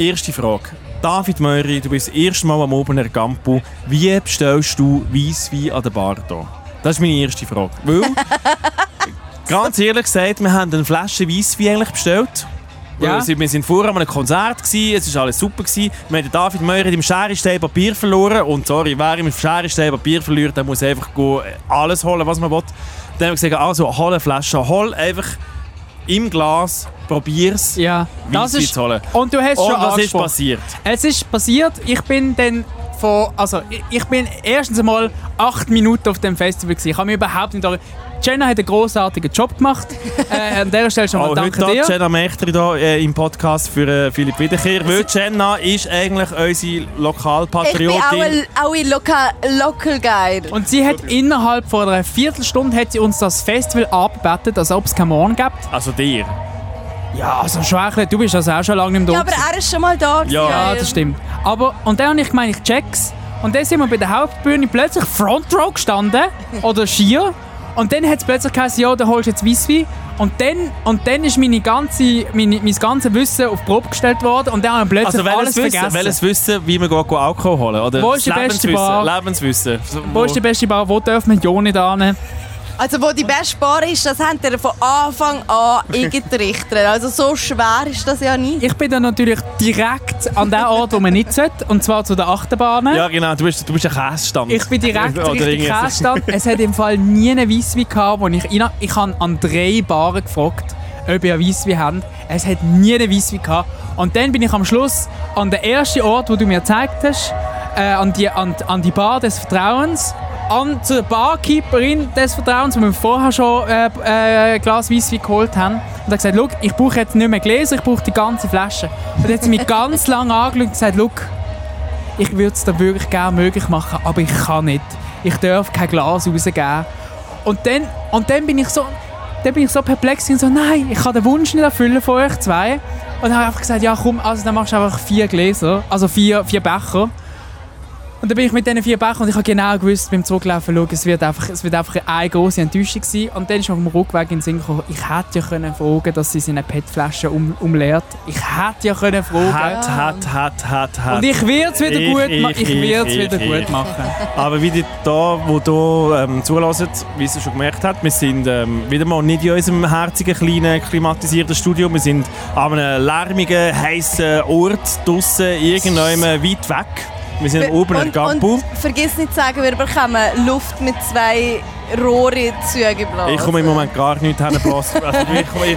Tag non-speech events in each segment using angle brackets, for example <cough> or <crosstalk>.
erste Frage. David Möri, du bist das erste Mal am Obener Campo. Wie bestellst du Weisswein an der Bar hier? Das ist meine erste Frage. Weil, <laughs> ganz ehrlich gesagt, wir haben eine Flasche Weisswein eigentlich bestellt. Ja. Wir waren vorher an einem Konzert, gewesen, es war alles super. Gewesen. Wir haben David Möri im Scherestein Papier verloren. Und sorry, wer im Scherestein Papier verliert, der muss einfach go alles holen, was man will. Dann haben wir gesagt, also hol eine Flasche, hol einfach im Glas, probier's, Ja, das ist... zu holen. Und du hast Und schon was ist passiert? Es ist passiert, ich bin dann von, also ich- ich bin erstens einmal acht Minuten auf dem Festival gewesen. Ich habe mich überhaupt nicht... Jenna hat einen grossartigen Job gemacht. <laughs> äh, an dieser Stelle schon mal Auch danke heute dir. Jenna Mechtri da, äh, im Podcast für äh, Philipp Wiederkehr. Weil Jenna ist eigentlich unsere Ich bin auch Lokalpatriotin. ein, auch ein Local, Local Guide. Und sie hat innerhalb von einer Viertelstunde hat sie uns das Festival abgebettet, als ob es keinen Morgen gibt. Also dir. Ja, also Schwächle, du bist also auch schon lange nicht mehr Ja, da. aber er ist schon mal da. Ja. Ja, das stimmt. Aber, und dann habe ich gemeint, ich check's. Und dann sind wir bei der Hauptbühne plötzlich Front Row gestanden. <laughs> oder schier. Und dann hat es plötzlich geheißen, ja, da holst du jetzt Weisswein. Und dann, und dann ist meine ganze, meine, mein ganzes Wissen auf die Probe gestellt worden. Und dann haben wir plötzlich Also alles wissen, vergessen. welches wissen, wie man go Alkohol holen Oder Wo ist die beste Lebenswissen, Bar? Lebenswissen. So, Wo ist die beste Bar? Wo dürfen wir ja nicht hin? Also wo die beste Bar ist, das haben ihr von Anfang an <laughs> eingerichtet. Also so schwer ist das ja nicht. Ich bin dann natürlich direkt an den Ort, wo man nicht sollte. Und zwar zu den Achterbahnen. Ja genau, du bist, du bist ein Käsestand. Ich bin direkt Richtung Käsestand. Es hat im Fall nie einen Weisswein gehabt, wo ich rein... Ich habe an drei Baren gefragt, ob ihr Weisswein habt. Es hat nie einen Weisswein gehabt. Und dann bin ich am Schluss an den ersten Ort, wo du mir gezeigt hast, äh, an, die, an, an die Bar des Vertrauens, an zur Barkeeperin des Vertrauens, wo wir vorher schon äh, äh, ein Glas Weisswein geholt haben. Und hat gesagt, «Schau, ich brauche jetzt nicht mehr Gläser, ich brauche die ganze Flasche. Und dann hat sie mich ganz <laughs> lange angeschaut und gesagt, «Schau, ich würde es dir wirklich gerne möglich machen, aber ich kann nicht. Ich darf kein Glas rausgeben. Und dann, und dann bin ich so, dann bin ich so perplex und so, nein, ich kann den Wunsch nicht erfüllen von euch zwei. Und dann habe ich einfach gesagt, ja komm, also dann machst du einfach vier Gläser, also vier, vier Becher. Und dann bin ich mit diesen vier Bechern und ich habe genau gewusst, beim Zurücklaufen, schau, es wird einfach, es wird einfach eine große Enttäuschung sein. Und dann ist mir auf dem Rückweg in den Sinn gekommen, ich hätte ja können fragen, dass sie seine PET-Flasche um, umleert. Ich hätte ja können fragen. Hat, hat, hat, hat, hat. Und ich werde es wieder Ich, gut ich, machen. Ich, ich, werde es ich, wieder ich. gut machen. Aber wie die da, wo du ähm, zulassen, wie sie schon gemerkt hat, wir sind ähm, wieder mal nicht in unserem herzigen, kleinen, klimatisierten Studio. Wir sind an einem lärmigen, heißen Ort draussen, irgendwann weit weg. Wir sind oben Campo. und vergiss nicht zu sagen, wir bekommen Luft mit zwei Rohre zugeblasen. Ich komme im Moment gar nicht hinblasen. Also,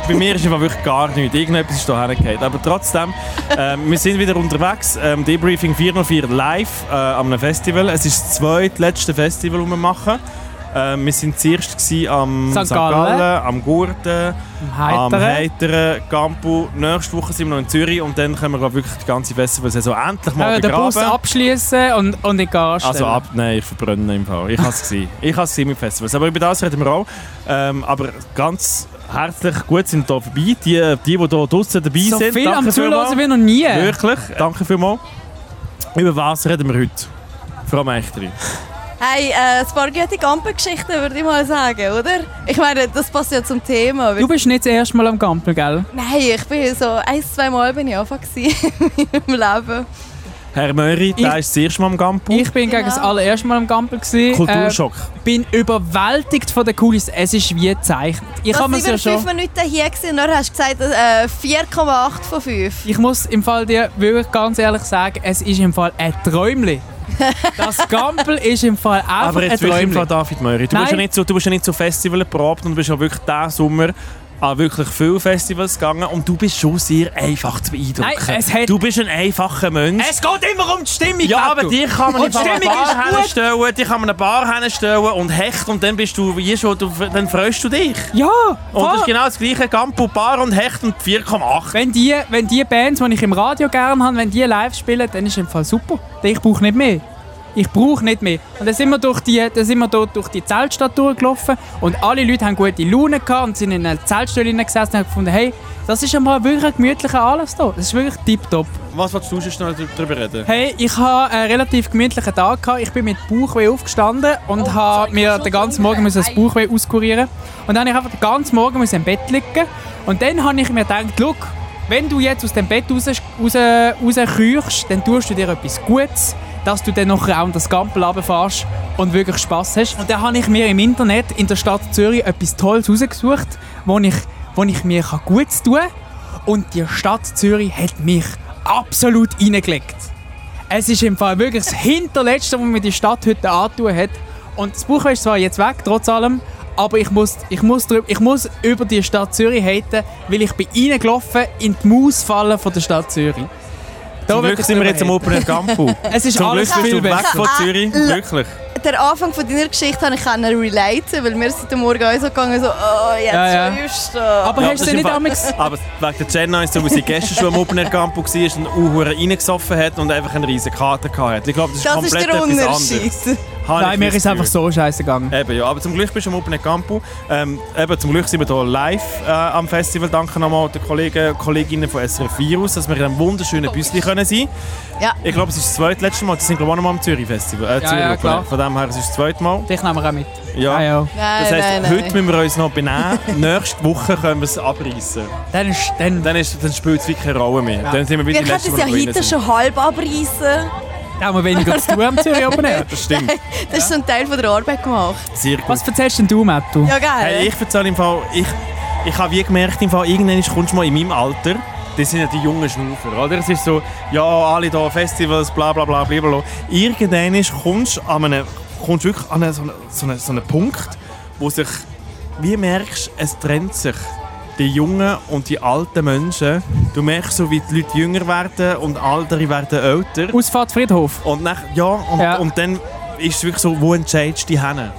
bei mir ist einfach wirklich gar nichts. Irgendetwas ist da hingefallen. Aber trotzdem, ähm, wir sind wieder unterwegs. Ähm, Debriefing 404 live äh, einem Festival. Es ist das zweitletzte Festival, das wir machen. Ähm, wir waren zuerst am St. Gallen. Am Gurten, am Heiteren. Campo. Nächste Woche sind wir noch in Zürich und dann können wir wirklich die ganze Festivalsaison endlich mal Äh, den Bus begraben. abschließen und, und in die Also ab, nein, ich verbrenne im Fall. Ich habe es gesehen. Ich habe es mit Festivals. Aber über das reden wir auch. Ähm, aber ganz herzlich gut sind hier vorbei. Die, die, die hier draußen dabei So sind. viel am Danke Zuhören vielmals. wie noch nie. Wirklich. Danke vielmals. Über was reden wir heute? Frau Meichteri. Hey, äh, ein paar gute Gampengeschichten würde ich mal sagen, oder? Ich meine, das passt ja zum Thema. Du bist nicht das erste Mal am Gampel, gell? Nein, ich bin so ein, zwei Mal bin ich einfach gewesen <laughs> in meinem Leben. Herr Möri, der ist das erste Mal am Campo. Ich bin Genau. gegen das allererste Mal am Gampel. Gewesen. Kulturschock. Äh, bin überwältigt von der Kulisse. Es ist wie gezeichnet. Ich Du habe über ja fünf schon... Minuten hier gewesen, und dann hast du gesagt äh, 4,8 von 5. Ich muss im Fall dir wirklich ganz ehrlich sagen, es ist im Fall ein Träumli. Das Gampel ist im Fall einfach Aber jetzt wirklich im Träumli. Fall David Möri. Du Nein. bist ja nicht so, du bist ja nicht so Festival erprobt und du bist ja wirklich diesen Sommer an wirklich viele Festivals gegangen und du bist schon sehr einfach zu beeindrucken. Nein, es hat- du bist ein einfacher Mensch. Es geht immer um die Stimmung. Ja, aber die kann man nicht eine Bar hinstellen, die kann man eine Bar hinstellen und hecht und dann bist du wie schon, du, dann freust du dich. Ja, Und das voll. ist genau das gleiche, Campo, Bar und Hecht und 4,8. Wenn die, wenn die Bands, die ich im Radio gerne habe, wenn die live spielen, dann ist im Fall super. Ich brauche nicht mehr. Ich brauche nicht mehr. Und dann sind wir durch die, dann sind wir dort durch die Zeltstadt durchgelaufen und alle Leute haben gute Laune gehabt und sind in einer Zeltstelle gesessen und haben gefunden, hey, das ist einmal wirklich ein gemütlicher Anlass hier. Das ist wirklich tipptopp. Was willst du sonst noch darüber reden? Hey, ich hatte einen relativ gemütlichen Tag. Gehabt. Ich bin mit Bauchweh aufgestanden und habe mir den ganzen Morgen müssen das Bauchweh auskurieren. Und dann habe ich einfach den ganzen Morgen müssen im Bett liegen. Und dann habe ich mir gedacht, look, wenn du jetzt aus dem Bett raus, raus, rauskriechst, dann tust du dir etwas Gutes, dass du dann nachher auch das Gampel runterfährst und wirklich Spass hast. Und dann habe ich mir im Internet in der Stadt Zürich etwas Tolles rausgesucht, wo ich, wo ich mir Gutes tun kann. Und die Stadt Zürich hat mich absolut reingelegt. Es ist im Fall wirklich das Hinterletzte, was mir die Stadt heute antun hat. Und das Buch ist zwar jetzt weg, trotz allem, aber ich muss, ich muss, drüber, ich muss über die Stadt Zürich haten, weil ich bin reingelaufen in die Mausfalle von der Stadt Zürich. Zum Glück sind wir jetzt am haten. Open Air Campo. Es ist Zum alles Glück bist viel du weg von Zürich. Wirklich. Der Anfang von deiner Geschichte kann ich relaten, weil wir sind am Morgen auch so gegangen, so, oh, jetzt Ja, ja. schläfst du. Aber Ja, hast du ist nicht damals... Aber wegen der Jenna ist so, weil sie gestern schon am Open Air Campo war und Uhuren reingesoffen hat und einfach eine riesen Karte hatte. Ich glaube, das ist das ist komplett der etwas anderes. Nein, ich mir ist einfach so scheiße gegangen. Eben, ja. Aber zum Glück bist du am Open Campo. Ähm, eben, zum Glück sind wir hier live äh, am Festival. Danke nochmal den Kollegen und Kolleginnen von SRF Virus, dass wir in einem wunderschönen Büsschen können sein Ja. Ich glaube, es ist das zweitletzte Mal. Die sind glaube ich auch noch mal am Zürich Festival. Äh, Ja, Zürich ja, Open klar. Von dem her, es ist das zweite Mal. Dich nehmen wir auch mit. Ja. Ah, ja. Nein, Das heisst, nein, heute nein. müssen wir uns noch benehmen. <laughs> Nächste Woche können wir es abreißen. Dann, ist, dann, Dann, ist- dann spielt es wirklich keine Rolle mehr. Dann sind wir wieder Wir die können es ja heute sind. schon halb abreißen. Haben wir weniger zu tun am Zürich Open Air. <laughs> Das stimmt. Das ist so ein Teil von der Arbeit gemacht. Sehr gut. Was erzählst denn du, Mattu? Ja, geil. Hey, ich erzähle im Fall, ich, ich habe wie gemerkt, im Fall, irgendwann kommst du mal in meinem Alter, das sind ja die jungen Schnaufer, oder? Es ist so, ja, alle hier Festivals, bla bla bla bla bla. Irgendwann kommst du an einen, kommst du wirklich an einen, so, einen, so, einen, so einen Punkt, wo sich, wie merkst, es trennt sich. Die jungen und die alten Menschen. Du merkst so, wie die Leute jünger werden und Ältere werden älter. Ausfahrt Friedhof. Und, nach, ja, und, Ja. und dann ist es wirklich so, wo entscheidest du dich hin?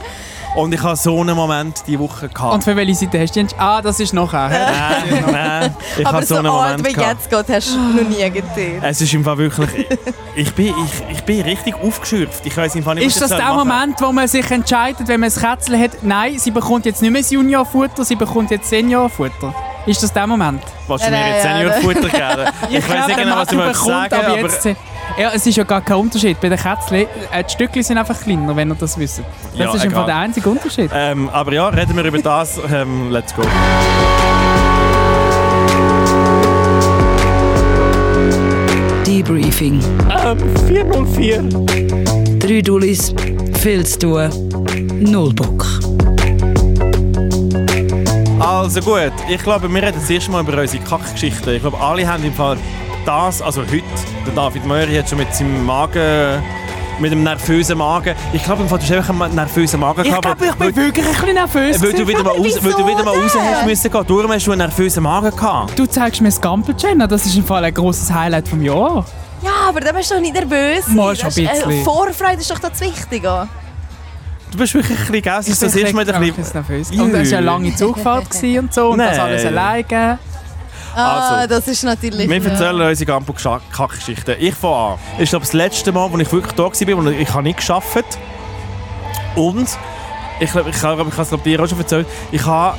Und ich hatte so einen Moment diese Woche. Gehabt. Und für welche Seite hast du die? Ah, das ist nachher. <laughs> Nein, nein. Ich Aber habe so so einen alt Moment wie gehabt. jetzt geht, hast du noch nie getan. Es ist im Fall wirklich... Ich bin, ich, ich bin richtig aufgeschürft. Ich weiß im Fall nicht, Ist das was ich der machen soll. Moment, wo man sich entscheidet, wenn man ein Kätzchen hat, nein, sie bekommt jetzt nicht mehr das Juniorfutter, sie bekommt jetzt Seniorfutter? Ist das der Moment? Willst du mir jetzt. Seniorfutter geben? <laughs> Ich, weiß nicht genau, was du bekommt sagen, ab aber... jetzt, ja, es ist ja gar kein Unterschied. Bei den Kätzchen, äh, die Stückchen sind einfach kleiner, wenn ihr das wisst. Das Ja, ist einfach der einzige Unterschied. Ähm, aber ja, reden wir über das. <laughs> Ähm, let's go. Debriefing. Ähm, 404. Drei Dullis, viel zu tun, null Bock. Also gut, ich glaube, wir reden das erste Mal über unsere Kackgeschichten. Ich glaube, alle haben im Fall das, also heute, der David Möri hat schon mit seinem Magen, mit einem nervösen Magen, ich glaube, im Fall, du hast einfach einen nervösen Magen Ich gehabt. glaube, ich bin weil, wirklich ein bisschen nervös. weil du wieder mal raus, weil du wieder mal raus hast müssen gehen. Darum hast du einen nervösen Magen gehabt. Du zeigst mir das Gampel, Jenna. Das ist im Fall ein grosses Highlight vom Jahr. Ja, aber dann bist du doch nicht nervös. Mal schon Das ein ist- äh, bisschen. Vorfreude ist doch das Wichtige. Du bist wirklich ein bisschen, gell? Es ist das erste Mal ein bisschen... nervös. Und es war eine lange Zugfahrt und so. Und das Nein. alles alleine. Ah, Also, das ist natürlich... Wir erzählen unsere Gampo-Kackgeschichten. Ich fange an. Ich glaube, das letzte Mal, als ich wirklich da war, und ich habe nicht geschafft. Und ich glaube, ich, glaube, ich habe es dir auch schon erzählt, ich habe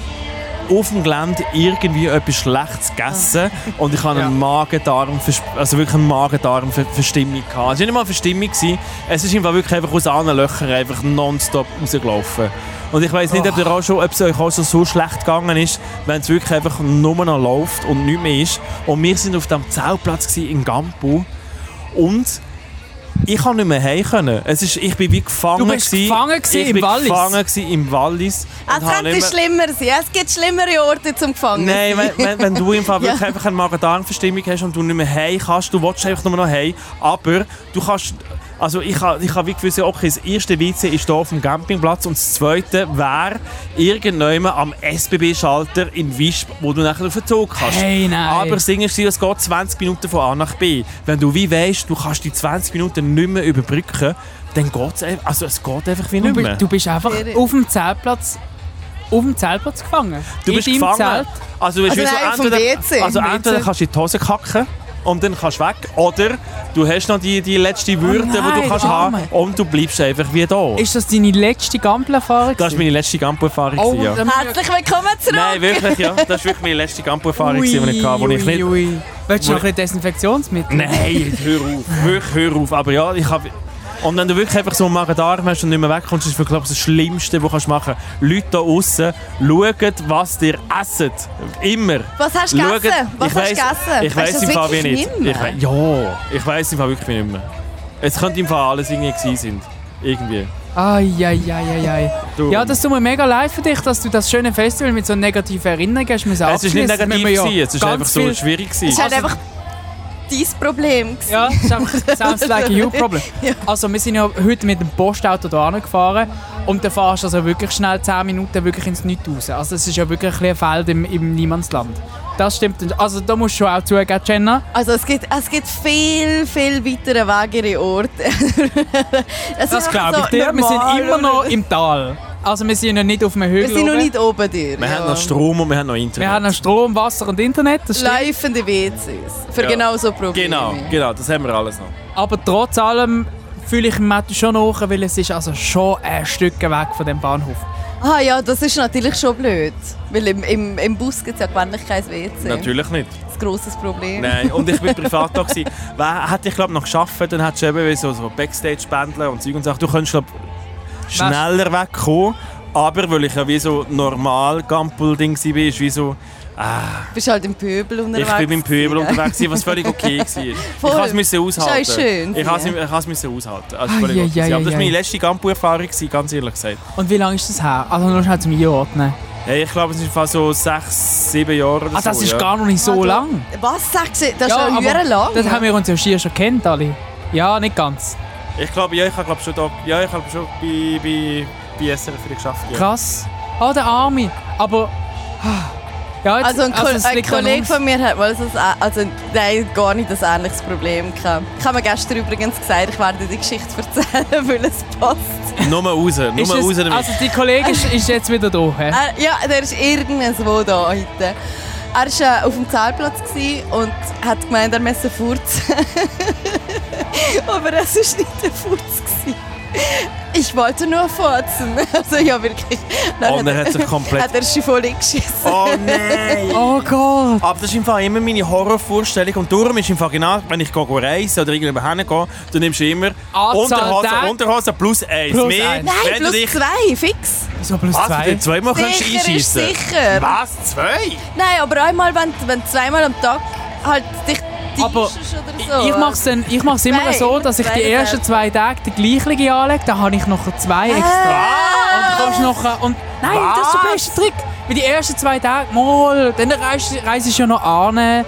auf dem Gelände irgendwie etwas Schlechtes gegessen und ich hatte Ja. eine Magen-Darm, also wirklich eine Magen-Darm-Verstimmung gehabt. Es war nicht mal eine Verstimmung, gewesen. es ist einfach wirklich einfach aus allen Löchern einfach nonstop rausgelaufen. Und ich weiß nicht, ob, ihr auch schon, ob es euch auch schon so schlecht gegangen ist, wenn es wirklich einfach nur noch läuft und nichts mehr ist. Und wir sind auf dem Zeltplatz in Gampo und ich konnte nicht mehr heim können. Es ist, ich bin wie gefangen. Du bist gewesen. gefangen gewesen ich im bin Wallis? gefangen gewesen im Wallis. und Es könnte schlimmer sein. Es gibt schlimmere Orte zum Gefangen Nein, wenn, wenn, wenn du im Fall <laughs> Ja. wirklich einfach eine Magen-Darm-Verstimmung hast und du nicht mehr heim kannst, du willst einfach nur noch heim, aber du kannst... Also ich habe ich ha wie gewusst, okay, das erste WC ist hier auf dem Campingplatz und das zweite wäre irgendjemand am SBB-Schalter in Wisp, wo du nachher auf den Zug kannst. Hey, nein. Aber das Ding ist, es geht 20 Minuten von A nach B. Wenn du wie weißt, du kannst die 20 Minuten nicht mehr überbrücken, dann geht es einfach, also es geht einfach wie Du, nicht mehr. du bist einfach auf dem Zeltplatz auf dem Zeltplatz gefangen. Du bist gefangen. Zelt. Also, du Also nein, so vom entweder, WC. also entweder kannst du in die Hose kacken und dann kannst du weg. Oder du hast noch die, die letzte Würde, die Oh nein, du kannst der haben und du bleibst einfach wie da. Ist das deine letzte Gampelerfahrung? Das war meine letzte Gampo-Erfahrung. Oh, ja. dann- Herzlich willkommen zurück. Nein, wirklich, ja. Das war wirklich meine letzte Gampo-Erfahrung, gewesen, die ich hatte, wo ich nicht... ui. Willst du noch ein bisschen Desinfektionsmittel? Nein, hör auf. Wirklich, hör auf. Aber ja, ich habe... Und wenn du wirklich einfach so einen Magen-Darm hast und nicht mehr wegkommst, ist das wirklich das Schlimmste, was du machen kannst. Leute da außen schauen, was dir essen. Immer. Was hast du Schaut- gegessen? Was ich hast du weiss- gegessen? Ich das im Fall wie wirklich nicht. Ich ja, ich weiß im Fall wirklich nicht mehr. Es könnte im Fall alles irgendwie gewesen sind. Irgendwie. Eieieiei. Ja, das tut mir mega leid für dich, dass du das schöne Festival mit so negativen Erinnerungen hast es ist nicht negativ, gewesen, es ist ganz einfach so schwierig. Es ist Gewesen. halt einfach dein Problem. gewesen. Ja, das ist einfach sounds like a you problem. <laughs> Ja. Also wir sind ja heute mit dem Postauto hier gefahren und dann fahrst du also wirklich schnell 10 Minuten wirklich ins Nichts raus. Also es ist ja wirklich ein, Feld im, im Niemandsland. Das stimmt. Also da musst du schon auch zugeben, Jenna. Also es gibt, es gibt viel, viel weitere wegere Orte. <laughs> Das ist glaube ich so dir. Wir sind immer noch im Tal. Also wir sind ja nicht auf Wir Hügel. sind noch oben. nicht oben dir. Wir ja. haben noch Strom und wir haben noch Internet. Wir haben noch Strom, Wasser und Internet, das. Laufende WCs. Für Ja. genau so Probleme. Genau, genau, das haben wir alles noch. Aber trotz allem fühle ich mich schon nach, weil es ist also schon ein Stück weg von dem Bahnhof. Ah ja, das ist natürlich schon blöd. Weil im, im, im Bus gibt es ja gewöhnlich kein WC. Natürlich nicht. Das ist ein grosses Problem. Nein, und ich bin <laughs> privat da. Wer hätte ich glaube noch geschafft, dann hättest du eben so, so Backstage-Bändler und Zeug und Sachen. Du könntest glaube schneller wegkommen. Aber weil ich ja wie so normal Gampel-Ding war, ist wie so, Du bist halt im Pöbel unterwegs. ich bin beim Pöbel gewesen, unterwegs, was völlig okay <laughs> war. Voll. Ich musste es Ist aushalten. auch schön, Ich ja. musste es aushalten. Also völlig ai, okay. ai, Aber das war meine letzte Gampu-Erfahrung, ganz ehrlich gesagt. Und wie lange ist das her? Also nur schnell zum Einordnen. Hey, ich glaube, es ist fast so sechs, sieben Jahre oder Ah, das so. ist ja. gar noch nicht ja. so Ah, lang. Was sagst du? Das ist Ja, sehr lang. Das haben wir uns ja schier schon kennt alle. Ja, nicht ganz. Ich glaube, ja, ich habe glaub, schon, da, ja, ich habe schon bei, bei, bei SRF geschafft. Ja. Krass. Ah, der Arme. Aber... ah. Ja, jetzt, Also ein, Ko es ein Kollege von mir hat mal so ein, also nein, gar nicht ein ähnliches Problem gehabt. Ich habe mir gestern übrigens gesagt, ich werde die Geschichte erzählen, <laughs> weil es passt. Nur raus, nur Ist raus damit. also die Kollegin ist, ist jetzt wieder da. hä? Er, ja, der ist irgendwo da heute. Er war äh, auf dem gewesen und hat gemeint, er müsse furzen. <laughs> Aber es war nicht der Furz. Ich wollte nur furzen. <laughs> Also ja, wirklich. Dann Und er hat sich komplett- Hat er sich voll geschissen. oh nein! <laughs> Oh Gott. Aber das ist im Fall immer meine Horrorvorstellung. Und darum ist im Fall genau, wenn ich gehe reisen oder irgendwo hingehe, dann nimmst du immer Anzahl Unterhose, Tage. Unterhose plus eins. Plus Mehr, eins. Nein, wenn du plus dich... zwei, fix. Wieso plus Was, zwei? du zweimal kannst ist einschießen? sicher. Was? Zwei? Nein, aber einmal, wenn, wenn du zweimal am Tag halt dich Aber so. Ich mache es ich mach's immer so, dass ich die ersten zwei Tage die gleiche anlege, dann habe ich noch zwei extra. Und du noch, und nein, das ist der Was? beste Trick. Weil die ersten zwei Tage, mal, dann reist, reist du ja noch an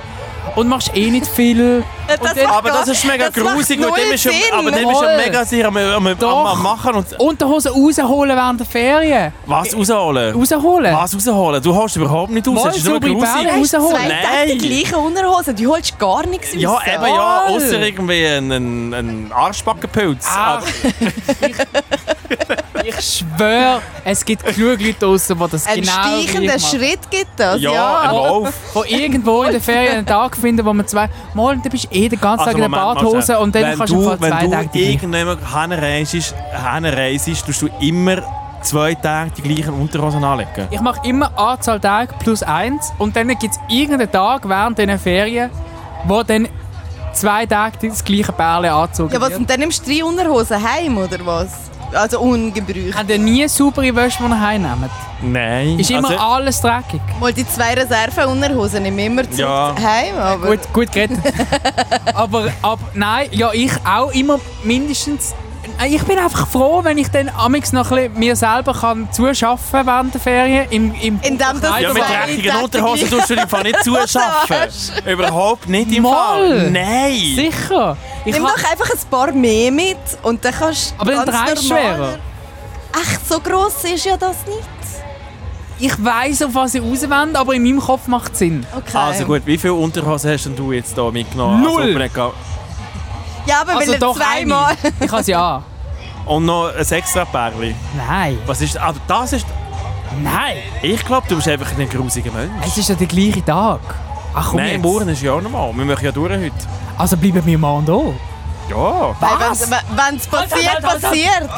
und machst eh nicht viel. Das dann- macht Aber das ist mega das grusig. Und dem ist schon, Sinn. aber dem ist Voll. mega sehr am, am, am, machen. Und Unterhosen rausholen während der Ferien. was rausholen? Rausholen. Was rausholen? Du holst überhaupt nicht raus. Mal Das ist nur grusig. Rausholen. Tage die Nein. gleichen Unterhosen, du holst gar nichts raus. Ja, eben ja, außer irgendwie ein, ein, ein Arschbackenpilz. Ach, <laughs> ich, ich schwöre, es gibt genug Leute draussen, die das Ein genau steichender gleich machen. Schritt gibt das, ja, ja. hör auf. Wo irgendwo in der Ferien einen Tag finden, wo man zwei... Mal, dann bist du eh den ganzen Tag in der Also, Moment, Badhose und dann wenn kannst du du, zwei Wenn Tagen du irgendjemand hinreist, hinreist, tust du immer zwei Tage die gleichen Unterhosen anlegen. Ich mache immer Anzahl Tage plus eins und dann gibt es irgendeinen Tag während diesen Ferien, wo dann zwei Tage das gleiche Bärle angezogen Ja, was, und dann nimmst du drei Unterhosen heim, oder was? Also ungebräuchlich. Habt ihr nie saubere Wäsche, die ihr heimnehmt? Nein. Ist immer also, alles dreckig. Mal die zwei Reserve-Unterhosen nehme ich immer zurück Ja. heim, aber... Gut, gut gerettet. <laughs> aber, aber nein, ja, ich auch immer mindestens. Ich bin einfach froh, wenn ich dann amix noch ein bisschen mir selber kann zuschaffen während der Ferien. Im, im Indem das ja, mit dreckigen Unterhosen tust du im Fall nicht <laughs> zuschaffen. Überhaupt nicht im Mal. Fall. Nein. Sicher. Ich Nimm doch einfach ein paar mehr mit und dann kannst du aber dann normal- schwerer. Echt, so gross ist ja das nicht. Ich weiss, auf was ich rauswende, aber in meinem Kopf macht es Sinn. Okay. Also gut, wie viele Unterhosen hast denn du jetzt hier mitgenommen? Null. Also, Ja, aber Also weil doch zweimal... eine. Ich habe ja. Und noch ein extra Pärchen. Nein. Was ist... Also das ist... Nein. Ich glaube, du bist einfach ein grusiger Mensch. Es ist ja der gleiche Tag. Ach komm Nein, jetzt. morgen ist ja auch normal. Wir machen ja durch heute. Also bleiben wir morgen da. Ja. Was? Wenn es passiert, Halt, halt, halt, halt. passiert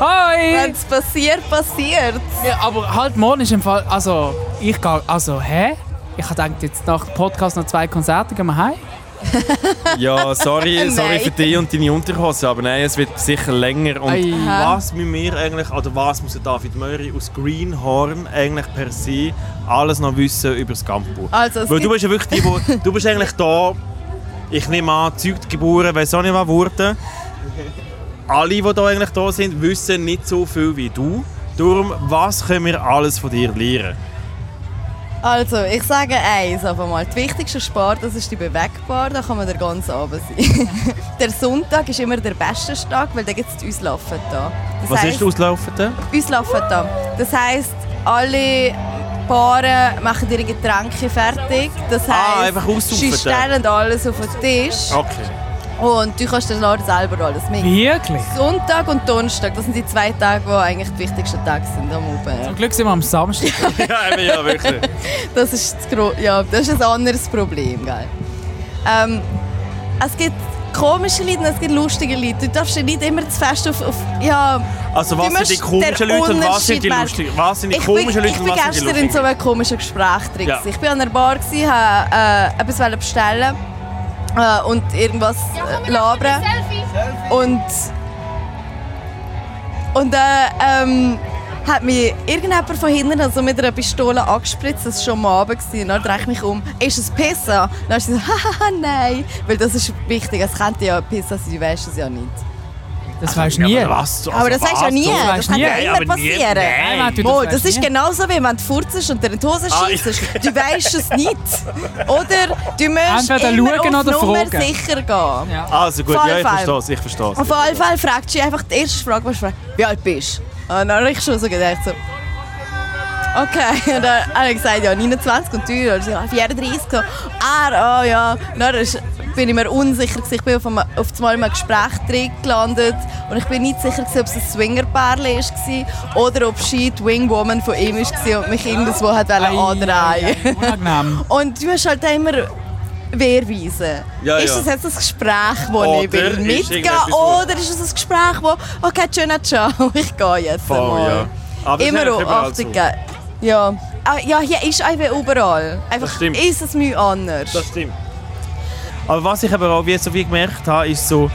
Hi! Wenn es passiert, passiert Ja, aber halt morgen ist im Fall. Also, ich gehe. Also, hä? Ich habe gedacht, jetzt nach dem Podcast noch zwei Konzerte gehen wir heim. Ja, sorry, <laughs> sorry für dich und deine Unterhose, aber nein, es wird sicher länger. Und Ei. was müssen wir eigentlich, oder was muss David Möri aus Greenhorn eigentlich per se alles noch wissen über das Campo? Also, Weil du bist ja wirklich die, wo, du bist eigentlich da, ich nehme an, gezeugt geboren, weiß auch nicht was wurde. Alle, die da eigentlich da sind, wissen nicht so viel wie du. Darum, was können wir alles von dir lernen? Also, ich sage eins auf einmal. Der wichtigste Sport, das ist die Bewegbar, da kann man den ganzen Abend sein. <laughs> der Sonntag ist immer der beste Tag, weil da gibt es die Auslaufen da. Das Was heisst, ist auslaufen da? Auslaufen da. Das heisst, alle Paare machen ihre Getränke fertig. Das heisst, Ah, einfach auslaufen sie stellen alles auf den Tisch Okay. Und du kannst dann nachher selber alles mit. Wirklich? Sonntag und Donnerstag, das sind die zwei Tage, die eigentlich die wichtigsten Tage sind am Abend. Zum Glück sind wir am Samstag. <laughs> ja, ja, wirklich. <laughs> Das ist, das, ja, das ist ein anderes Problem. Gell? Ähm, es gibt komische Leute und es gibt lustige Leute. Du darfst nicht immer zu fest auf... auf ja, Also was sind die komischen Leute und was sind die lustigen? Was sind die ich komischen bin, Leute ich und was sind die gestern in so lustigen? einem komischen Gespräch drin. Ja. Ich war an einer Bar, gewesen, habe äh, etwas bestellen äh, und irgendwas äh, labern. Und... Und äh, ähm, hat mich irgendjemand von hinten also mit einer Pistole angespritzt, das war schon am Abend. gewesen. Dann drehe ich mich um, ist es Pizza? Dann ist sie so, <laughs> haha, nein. Weil das ist wichtig, es könnte ja Pizza sein, du weißt es ja nicht. Das weißt du Ja, nie. aber was? aber das also weißt du ja nie, das das, kann nie. ja immer nie- passieren. Nein. Nein, du, Mo, weisst das ist nie. genauso wie wenn du furzt und dir in die Hose Ah, schießt. <laughs> Du weißt es nicht. Oder du musst Entweder immer schauen auf oder Nummer fragen. sicher gehen. Ja. Also gut, ja, ich verstehe es, ich verstehe es. Auf alle Fälle fragt sie einfach die erste Frage, was du fragst, wie alt bist du? Und dann habe ich schon so gedacht, so, okay. <laughs> Und dann habe ich gesagt, ja, 29 und du, und sie, ja, 34. So, ah, oh, ja. Und dann ist, bin ich mir unsicher, gewesen. ich bin auf, einem, auf einmal in einem Gespräch drin gelandet und ich bin nicht sicher, gewesen, ob es ein Swingerpärchen war oder ob sie die Wingwoman von ihm war und mich irgendwo hat Ei, andrehen Unangenehm. <laughs> Und du hast halt immer Wehrweise. Ja, ist das jetzt ein Gespräch, wo Oder ich will mitgehen oder ist es ein Gespräch, wo «Okay, tschöna, ciao, <laughs> ich gehe jetzt Voll, mal». ja. Aber das Immer überall Achtung geben. Ja. Ah, ja, hier ist einfach überall. Einfach stimmt. ist es mir anders. Das stimmt. Aber was ich aber auch wie so wie gemerkt habe, ist so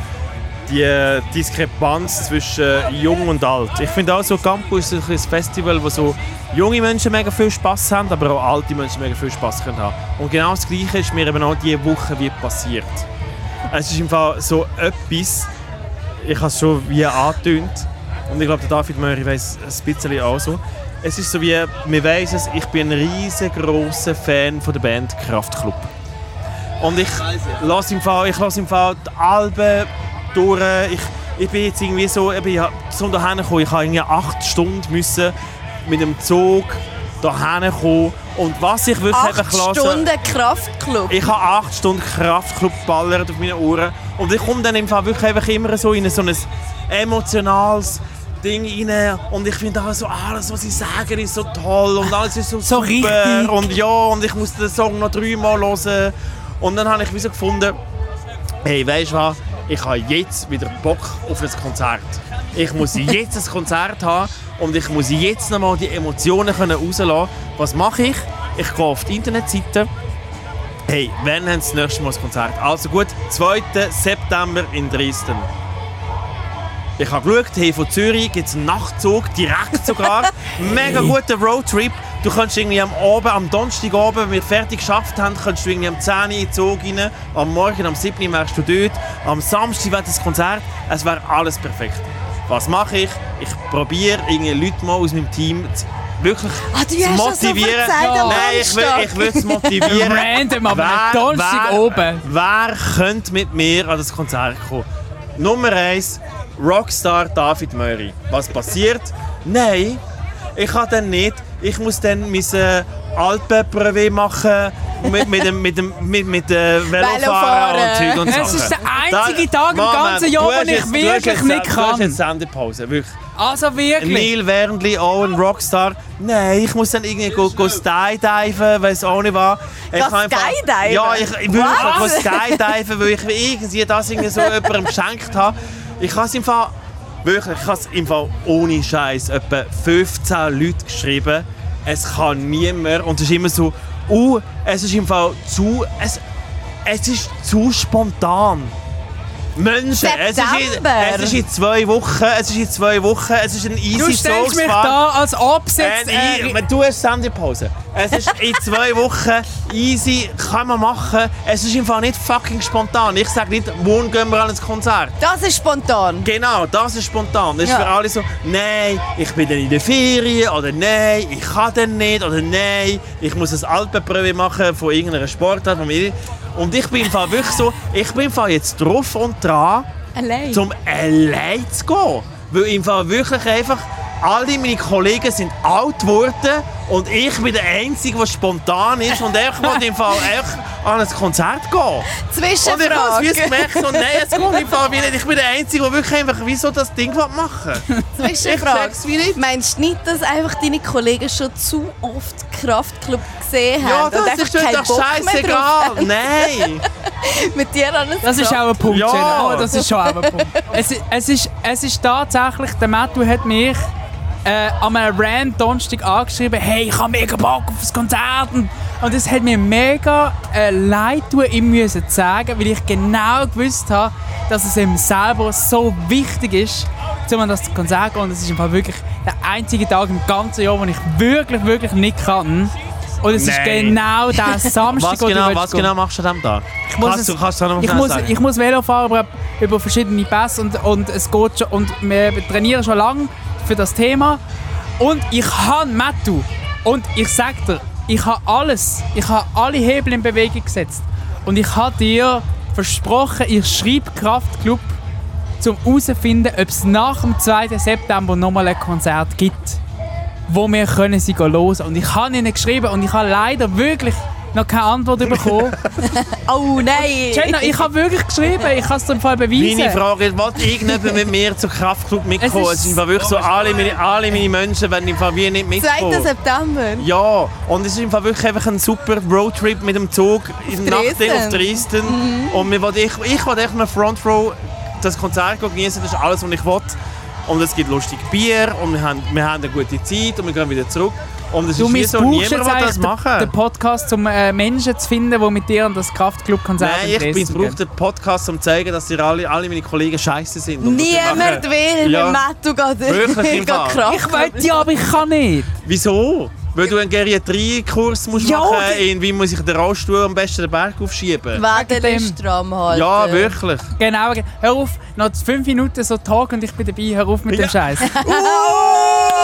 die äh, Diskrepanz zwischen äh, jung und alt. Ich finde auch so Campus ist ein Festival, wo so junge Menschen mega viel Spaß haben, aber auch alte Menschen mega viel Spaß können haben. Und genau das Gleiche ist mir eben auch diese Woche wie passiert. Es ist im Fall so etwas, ich habe es schon wie angetönt und ich glaube, der David Möri weiß ein bisschen auch so. Es ist so wie, wir weiss es, ich bin ein riesengroßer Fan von der Band Kraftklub. Und ich lasse im Fall, ich lasse im Fall die Alben durch. Ich, ich bin jetzt irgendwie so, ich bin so dahin gekommen, ich habe irgendwie acht Stunden müssen mit dem Zug dahin kommen. Und was ich wirklich Acht einfach lasse, Stunden Kraftclub. ich habe acht Stunden Kraftclub ballert auf meine Ohren. Und ich komme dann im Fall wirklich einfach immer so in so ein emotionales Ding rein. Und ich finde auch so, alles, was sie sagen, ist so toll. Und alles ist so, So super. richtig. Und ja, und ich muss den Song noch dreimal hören. Und dann habe ich wie so gefunden, hey, weißt du was? Ich habe jetzt wieder Bock auf ein Konzert. Ich muss jetzt ein Konzert haben und ich muss jetzt nochmal die Emotionen können. Was mache ich? Ich gehe auf die Internetseite. Hey, wann haben sie das nächste Mal ein Konzert? Also gut, 2. September in Dresden. Ich habe geschaut, hey, von Zürich gibt es einen Nachtzug, direkt sogar. <laughs> Mega guter Roadtrip. Du kannst irgendwie am Abend, am Donnerstagabend, wenn wir fertig geschafft haben, kannst du irgendwie am 10 Uhr in den Zug rein. Am Morgen, am 7 Uhr wärst du dort. Am Samstag wäre das Konzert. Es wäre alles perfekt. Was mache ich? Ich probiere irgendwie Leute mal aus meinem Team zu, wirklich Ah, du zu hast das so motivieren. am Nein, ich will, Donnerstag. ich will es motivieren. <laughs> Random, aber Wer- Donnerstag wer- oben. Wer könnte mit mir an das Konzert kommen? Nummer 1, Rockstar David Möri. Was passiert? Nein, ich kann dann nicht. Ich muss dann mein äh, Alpenbrevet machen mit, mit dem, mit dem mit, mit, äh, Velofahren und Zeug und Das Sachen. ist der einzige Tag im ganzen Jahr, wo ich wirklich nicht Du hast kann. jetzt Sendepause, wirklich. Also wirklich. Neil Wernli, auch ein Rockstar. Nein, ich muss dann irgendwie go, go skydiven, weiß auch nicht was. Ich Das kann Skydiven? Ja, ich, ich will go skydiven, weil ich irgendwie das irgendwie so <laughs> jemandem geschenkt habe. Ich habe es im Fall, wirklich, ich habe es im Fall ohne Scheiß etwa 15 Leute geschrieben. Es kann niemand und es ist immer so, uh, es ist im Fall zu, es, es ist zu spontan. Menschen, es ist, in, es ist in zwei Wochen, es ist in zwei Wochen, es ist ein easy Du stellst mich da, als jetzt... Äh, Äh, du hast Sendepause. Es ist in <laughs> zwei Wochen easy, kann man machen. Es ist Fall nicht fucking spontan. Ich sage nicht, morgen gehen wir an ein Konzert. Das ist spontan. Genau, das ist spontan. Das ist Ja. für alle so, nein, ich bin dann in der Ferien oder nein, ich kann dann nicht oder nein, ich muss ein Alpenprüfe machen von irgendeiner Sportart. von mir. Und ich bin im Fall wirklich so, ich bin im Fall jetzt drauf und dran, Allein. zum allein zu gehen. Weil im Fall wirklich einfach, alle meine Kollegen sind alt geworden und ich bin der Einzige, der spontan ist und ich will im Fall echt an ein Konzert gehen. Und ich habe es gemerkt, so, nein, es geht im Fall wie nicht. Ich bin der Einzige, der wirklich einfach wie so das Ding machen will. Zwischenfrage. check's wie nicht. Meinst du nicht, dass einfach deine Kollegen schon zu oft Kraftclub gesehen Ja, haben? das und einfach ist doch scheißegal. Nein. <laughs> mit dir an ein Das ist auch ein Punkt, Ja. Jenna. Oh, das ist schon auch ein Punkt. Es, es, ist, es ist tatsächlich, der Matthew hat mich äh, an einem random Donnerstag angeschrieben, hey, ich habe mega Bock auf das Konzert. Und, es hat mir mega äh, leid tun, ihm müssen zu sagen, weil ich genau gewusst habe, dass es ihm selber so wichtig ist, um an das Konzert zu gehen. Und es ist im Fall wirklich der einzige Tag im ganzen Jahr, wo ich wirklich, wirklich nicht kann. Und es ist Nein. genau der <laughs> Samstag, Was genau, was genau machst du an diesem Tag? Ich muss kannst du kannst du noch Ich muss, sagen? ich muss Velo fahren über, über verschiedene Pässe und, und es geht schon, und wir trainieren schon lange für das Thema. Und ich habe Mattu. Und ich sag dir, ich habe alles, ich habe alle Hebel in Bewegung gesetzt. Und ich habe dir versprochen, ich schreibe Kraftclub, um herauszufinden, ob es nach dem 2. September nochmal ein Konzert gibt, wo wir können sie hören Und ich habe ihnen geschrieben und ich habe leider wirklich noch keine Antwort bekommen. <laughs> Oh nein! Jenna, ich habe wirklich geschrieben, ich kann es dir im Fall beweisen. Meine Frage ist, will irgendjemand mit mir zum Kraftclub mitkommen? Es Es ist- ist im Fall wirklich so, alle meine, alle meine Menschen werden im Fall wie nicht 2. mitkommen. September. Ja, und es ist im Fall wirklich einfach ein super Roadtrip mit dem Zug in Nacht Dresden. auf Dresden. Und wir wollen, ich, ich will echt mal Front Row das Konzert genießen, das ist alles, was ich will. Und es gibt lustig Bier und wir haben, wir haben eine gute Zeit und wir gehen wieder zurück. Und es Du ist wie so, niemand jetzt will das machen. den Podcast, um äh, Menschen zu finden, die mit dir an das Kraftclub-Konzert Nein, in ich Dresden brauche gehen. den Podcast, um zu zeigen, dass ihr alle, alle meine Kollegen scheiße sind. Niemand will, Ja. wenn Mattu. <laughs> Kraft. Ich weiß ja, aber ich kann nicht. Wieso? Weil du einen Geriatrie-Kurs musst Ja, machen in wie muss ich den Rollstuhl am besten den Berg aufschieben. Wädel dem- stramm halten. Ja, wirklich. Genau, ge- hör auf, noch fünf Minuten so Tag und ich bin dabei, hör auf mit dem Scheiß. <laughs> <laughs> Hör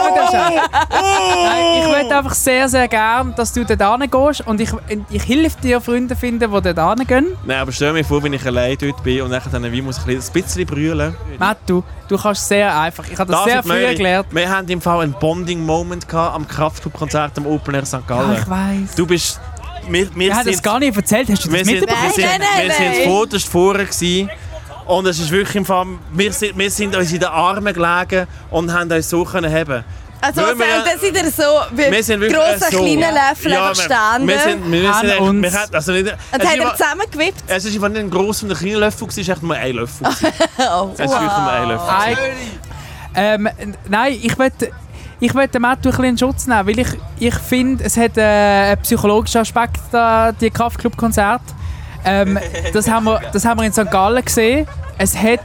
Nein, ich möchte einfach sehr, sehr gern, dass du dort hingehst und ich, ich helfe dir, Freunde zu finden, die dort hingehen. Nein, aber stell mir vor, wenn ich allein dort bin und dann wie muss ich ein bisschen brüllen. Matt, du, du kannst sehr einfach. Ich habe das David sehr früh Möri, gelernt. Wir haben im Fall einen Bonding-Moment am Kraftclub-Konzert am Open Air St. Ja, Gallen. ich weiß. du bist... Wir, wir Ich habe das sind, gar nicht erzählt. Hast du wir das sind, mitbekommen? wir sind, Nein, nein, wir sind vorderst vorne gewesen. Und es ist wirklich im Fall... Wir sind, wir sind uns in den Armen gelegen und haben uns so können haben. Also, wir- dann sind ihr so wie Wir sind wirklich grosse, äh, so. kleine Löffel Ja, einfach wir-. Wir sind, wir sind echt, uns. wir haben, also nicht, und es, einfach- zusammengewippt. es ist einfach nicht ein grosser und ein kleiner Löffel, es ist echt nur ein Löffel. <laughs> Oh, Es ist wirklich nur ein Löffel. Eig- Ähm, nein, ich möchte ich möchte den Matthew ein bisschen in Schutz nehmen, weil ich, ich finde, es hat äh, einen psychologischen Aspekt, da, die Kraftclub-Konzerte. Ähm, das, haben wir, das haben wir in St. Gallen gesehen. Es, hat,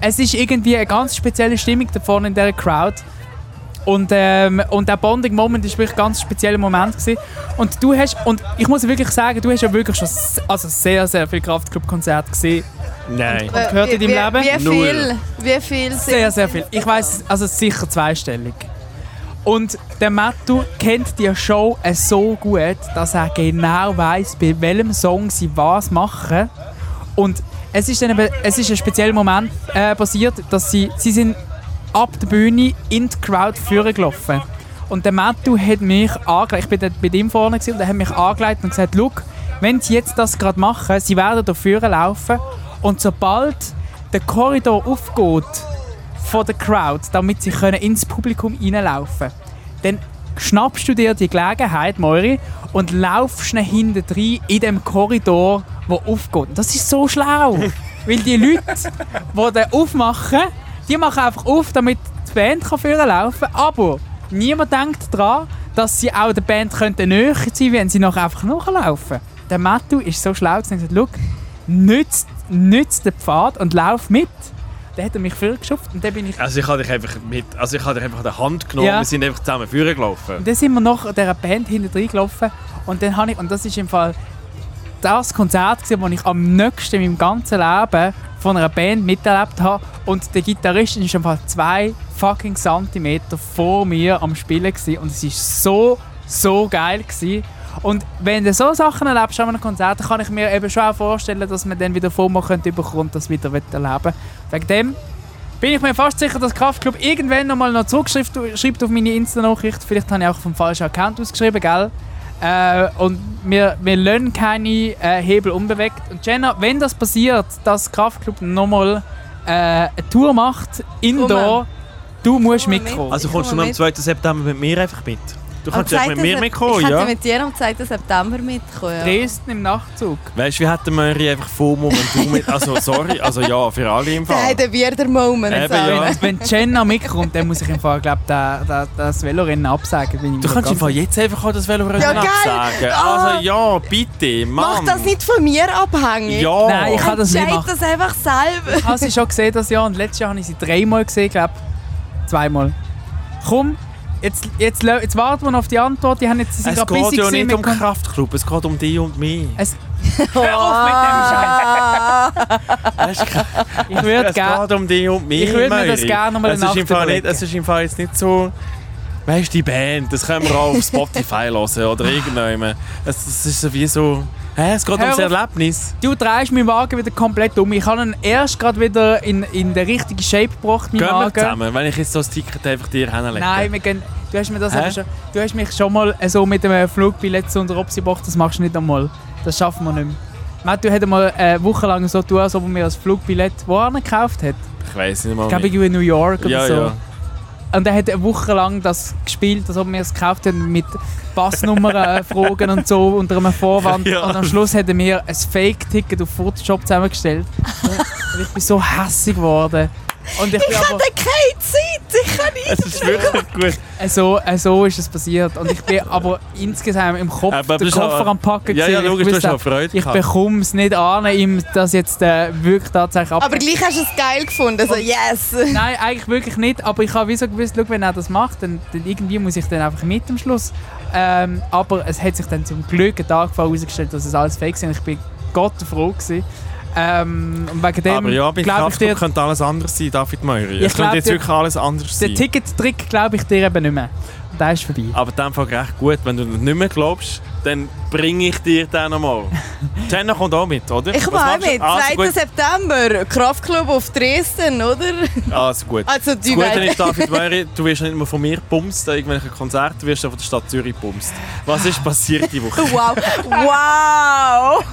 es ist irgendwie eine ganz spezielle Stimmung da vorne in dieser Crowd. Und, ähm, und der Bonding-Moment war wirklich ein ganz spezieller Moment. Gewesen. Und du hast, und ich muss wirklich sagen, du hast ja wirklich schon also sehr, sehr viele Kraftclub-Konzerte gesehen. Nein. Äh, gehört in wie, deinem wie, Leben? Wie Null. viel? Wie viel Sehr, sehr viel. Ich weiß, also sicher zweistellig. Und der Mattu kennt die Show äh, so gut, dass er genau weiß, bei welchem Song sie was machen. Und es ist, dann es ist ein spezieller Moment äh, passiert, dass sie, sie sind ab der Bühne in die Crowd führen gelaufen. Und der Mattu hat mich angelegt, ich bin dort bei ihm vorne gewesen, und er hat mich angelegt und gesagt, «Look, wenn sie jetzt das gerade machen, sie werden da führen laufen und sobald der Korridor aufgeht von der Crowd, damit sie können ins Publikum reinlaufen dann schnappst du dir die Gelegenheit, Moiri, und laufst schnell hinten rein in dem Korridor, der aufgeht. Das ist so schlau, <laughs> weil die Leute, die den aufmachen, die machen einfach auf, damit die Band kann laufen kann, aber niemand denkt daran, dass sie auch der Band könnte näher sein, wenn sie nachher einfach nachlaufen. der Mattu ist so schlau gewesen und gesagt, nützt, nützt den Pfad und lauf mit. Dann hat er mich vorgeschupft und dann bin ich... Also ich habe dich einfach mit, also ich habe dich einfach an der Hand genommen, Ja. wir sind einfach zusammen führen gelaufen. Und dann sind wir noch dieser Band hinten drin gelaufen und dann habe ich, und das ist im Fall das Konzert gewesen, das ich am nächsten in meinem ganzen Leben von einer Band miterlebt habe und der Gitarrist ist im Fall zwei fucking Zentimeter vor mir am Spielen gewesen. und es ist so, so geil gewesen. Und wenn du so Sachen erlebst an einem Konzert, dann kann ich mir eben schon auch vorstellen, dass man dann wieder FOMO könnte bekommen und das wieder erleben. Wegen dem bin ich mir fast sicher, dass Kraftclub irgendwann nochmal noch zurückschreibt schreibt auf meine Insta-Nachricht. Vielleicht habe ich auch vom falschen Account ausgeschrieben, gell? Äh, und wir, wir lassen keine äh, Hebel unbewegt. Und Jenna, wenn das passiert, dass Kraftclub nochmal äh, eine Tour macht, indoor, du musst Komm mitkommen. Also kommst du am mit. 2. September mit mir einfach mit? Du kannst 2. mit mir mitkommen, Ich ja? hätte mit dir am 2. September mitkommen. Ja. Dresden im Nachtzug. Weißt du, wie hätten wir einfach FOMO, wenn du mit... Also sorry, also ja, für alle im Der Fall. hat wieder der Moment. Eben, ja. Wenn, Jenna mitkommt, dann muss ich im Fall, glaub, da, da, das Velorennen absagen. Bin ich Du kannst im Fall jetzt einfach auch das Velorennen Ja, absagen. Ah. Also ja, bitte, Mann. Mach das nicht von mir abhängig. Ja. Nein, ich kann das nicht machen. das einfach selber. Ich habe sie schon gesehen das Jahr und letztes Jahr habe ich sie dreimal gesehen, glaube Zweimal. Komm, jetzt, jetzt, jetzt warten wir auf die Antwort. Die haben jetzt sind Es geht ja nicht um Kraftclub, es geht um dich und mich. es, <laughs> Hör auf mit Ah. dem Scheiß! <laughs> Ich würde es gerne. geht um dich und mich, Ich würde mir das gerne noch mal es ist im Nacht Fall nicht, überlegen. Es ist im Fall jetzt nicht so... Weißt du, die Band, das können wir auch auf Spotify <laughs> hören oder irgendjemand. Es, es ist so wie so... Hä, es geht Hör ums auf. Erlebnis. Du drehst meinen Wagen wieder komplett um. Ich habe ihn erst gerade wieder in, in den richtigen Shape gebracht, meinen Gehen wir Wagen. zusammen, wenn ich jetzt so das Ticket einfach dir hinlege. Nein, wir gehen, du, hast mir das Hä? eben schon, du hast mich schon mal so mit einem Flugbillett zu unter Opsi gebracht, das machst du nicht einmal. Das schaffen wir nicht mehr. Matthew hat mal eine Woche lang so tun, als ob er mir das Flugbillett woher gekauft hat. Ich weiß nicht mal. Ich glaube, in New York oder ja, so. ja. Und er hat eine Woche lang das gespielt, als ob wir es gekauft haben, mit Passnummern <laughs> fragen und so unter einem Vorwand. Ja. Und am Schluss hat er mir ein Fake-Ticket auf Photoshop zusammengestellt. <laughs> und ich bin so hässig geworden. Und ich Ich aber, hatte keine Zeit. Ich kann nicht. Es ist wirklich gut. äh, so, äh, so ist es passiert. Und ich bin aber insgesamt im Kopf Aber den Koffer auch- am Packen. Ja, ja, logisch, ich du hast Freude ich bekomme es nicht an, ihm das jetzt äh, wirklich tatsächlich ab. Aber gleich hast du es geil gefunden. So, yes. Nein, eigentlich wirklich nicht. Aber ich habe wie so gewusst, schau, wenn er das macht, dann, dann irgendwie muss ich dann einfach mit am Schluss. Ähm, aber es hat sich dann zum Glück einen Tag vorher herausgestellt, dass es alles fake ist. Und ich bin Gott froh gewesen. Ähm, wegen dem Aber ja, bei glaube ich dir, Kraftclub könnte alles anders sein, David Meury. Ich Es könnte jetzt dir- wirklich alles anders den sein. Ticket-Trick glaube ich dir eben nicht mehr. Der ist vorbei. Aber in dem Fall recht gut, wenn du nicht mehr glaubst, dann bringe ich dir den nochmal. <laughs> Jenna kommt auch mit, oder? Ich komme auch mit. Also 2. gut. September. Kraftclub auf Dresden, oder? Also gut. <laughs> Also, Das die Gute Welt. ist, David Meury, du wirst nicht nur von mir bumst, an irgendwelchen Konzerten, du wirst auch von der Stadt Zürich bumst. Was ist passiert die Woche? <laughs> Wow. Wow.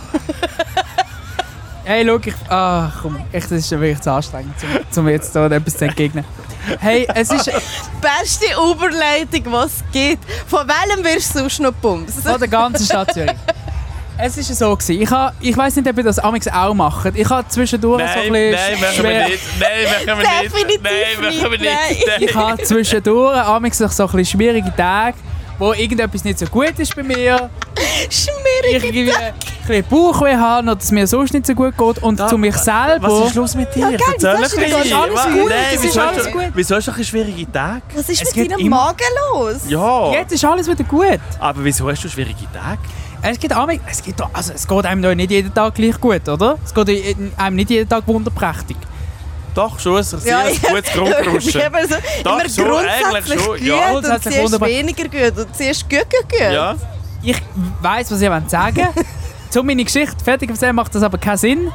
Hey, schau, ich. Ah, komm, echt, das ist ja wirklich zu anstrengend, um, um jetzt da etwas zu entgegnen. Hey, es ist. <laughs> Beste Überleitung, was es gibt. Von welchem wirst du sonst noch bumsen? Von der ganzen Stadt Zürich. Es war so, gewesen. ich, ha, ich weiss nicht, ob ihr das amigs auch macht. Ich habe zwischendurch so ein Nein, bisschen nein, machen schwer- wir nicht. Nein, machen wir nicht. Definitiv Nein, machen wir nicht, nicht. Ich habe zwischendurch amigs so ein bisschen schwierige Tage, wo irgendetwas nicht so gut ist bei mir. Ich Schmierig. irgendwie ein bisschen Bauchweh habe oder es mir sonst nicht so gut geht. Und Da- zu mir selber... Was ist los mit dir? geil, Erzähl das ist ein bisschen. alles Was? gut, Nein, ist wieso hast alles du- gut. Wieso hast du ein schwierige Tage? Was ist Es mit deinem immer- Magen los? Ja, Jetzt ist alles wieder gut. aber wieso hast du schwierige Tage? Es geht, amig, es, geht, also es geht einem doch nicht jeden Tag gleich gut, oder? Es geht einem nicht jeden Tag wunderprächtig. Doch, schon ein sehr Ja, ein gutes Grundrauschen. <laughs> So, Doch, immer schon, grundsätzlich eigentlich schon, gut ja. und zuerst wunderbar. weniger gut und zuerst gut, gut, gut. Ja, Ich weiss, was ihr wollt sagen <laughs> Zu meiner Geschichte fertig erzählen macht das aber keinen Sinn.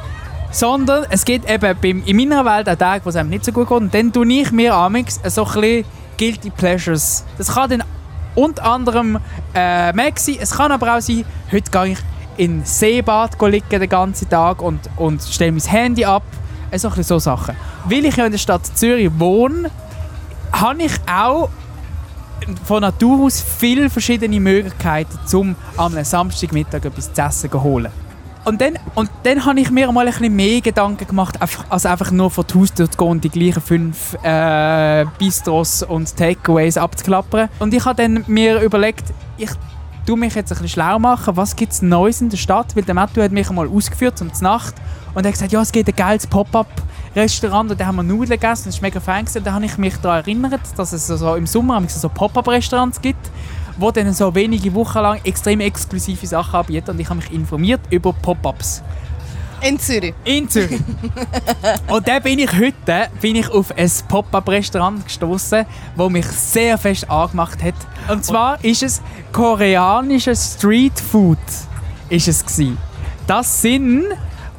Sondern es gibt eben beim, in meiner Welt auch Tage, wo es einem nicht so gut geht. Und dann tue ich mir amix so ein bisschen Guilty Pleasures. Das kann dann unter anderem äh, sein. Es kann aber auch sein, heute gehe ich in Seebad liegen den ganzen Tag und, und stelle mein Handy ab. So, so Sachen. Weil ich ja in der Stadt Zürich wohne, habe ich auch von Natur aus viele verschiedene Möglichkeiten, um am Samstagmittag etwas zu essen zu holen. Und dann, und dann habe ich mir mal ein bisschen mehr Gedanken gemacht, als einfach nur vor die Haustür zu gehen und die gleichen fünf äh, Bistros und Takeaways abzuklappern. Und ich habe dann mir überlegt, ich tu mich jetzt ein bisschen schlau machen, was gibt es Neues in der Stadt, weil der Matthew hat mich einmal ausgeführt um die Nacht und er hat gesagt, ja, es gibt ein geiles Pop-Up-Restaurant und da haben wir Nudeln gegessen, das ist mega fein gewesen. Da habe ich mich daran erinnert, dass es so im Sommer so Pop-Up-Restaurants gibt, wo dann so wenige Wochen lang extrem exklusive Sachen anbieten und ich habe mich informiert über Pop-Ups. In Zürich. In Zürich. <laughs> und dann bin ich heute bin ich auf ein Pop-Up-Restaurant gestoßen, wo mich sehr fest angemacht hat. Und zwar ist es koreanisches Street Food. Ist es gsi. Das sind